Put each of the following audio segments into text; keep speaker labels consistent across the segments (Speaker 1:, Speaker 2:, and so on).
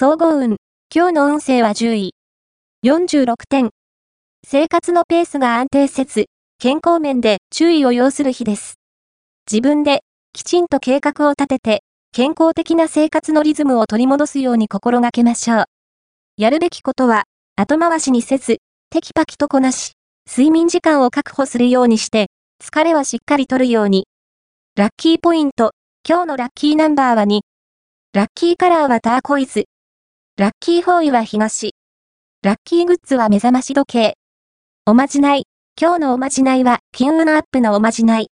Speaker 1: 総合運。今日の運勢は10位。46点。生活のペースが安定せず、健康面で注意を要する日です。自分できちんと計画を立てて、健康的な生活のリズムを取り戻すように心がけましょう。やるべきことは、後回しにせず、テキパキとこなし、睡眠時間を確保するようにして、疲れはしっかり取るように。ラッキーポイント、今日のラッキーナンバーは2。ラッキーカラーはターコイズ。ラッキーフォーイは東。ラッキーグッズは目覚まし時計。おまじない。今日のおまじないは、金運アップのおまじない。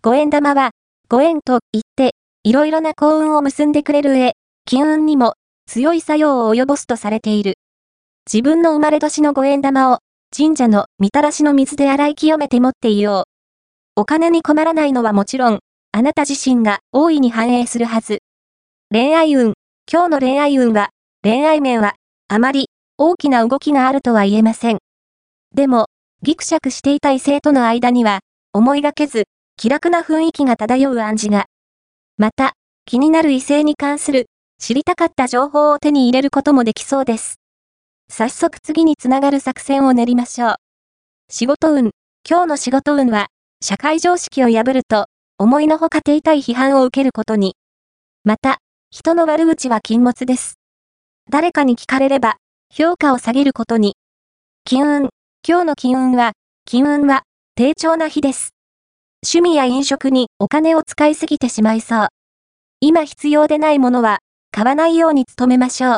Speaker 1: 五円玉は、ご縁と言って、いろいろな幸運を結んでくれる上、金運にも強い作用を及ぼすとされている。自分の生まれ年の五円玉を、神社のみたらしの水で洗い清めて持っていよう。お金に困らないのはもちろん、あなた自身が大いに反映するはず。恋愛運。今日の恋愛運は、恋愛面は、あまり大きな動きがあるとは言えません。でも、ギクシャクしていた異性との間には、思いがけず、気楽な雰囲気が漂う暗示が。また、気になる異性に関する、知りたかった情報を手に入れることもできそうです。早速次につながる作戦を練りましょう。仕事運。今日の仕事運は、社会常識を破ると、思いのほか手痛い批判を受けることに。また、人の悪口は禁物です。誰かに聞かれれば、評価を下げることに。金運。今日の金運は、金運は、低調な日です。趣味や飲食にお金を使いすぎてしまいそう。今必要でないものは、買わないように努めましょう。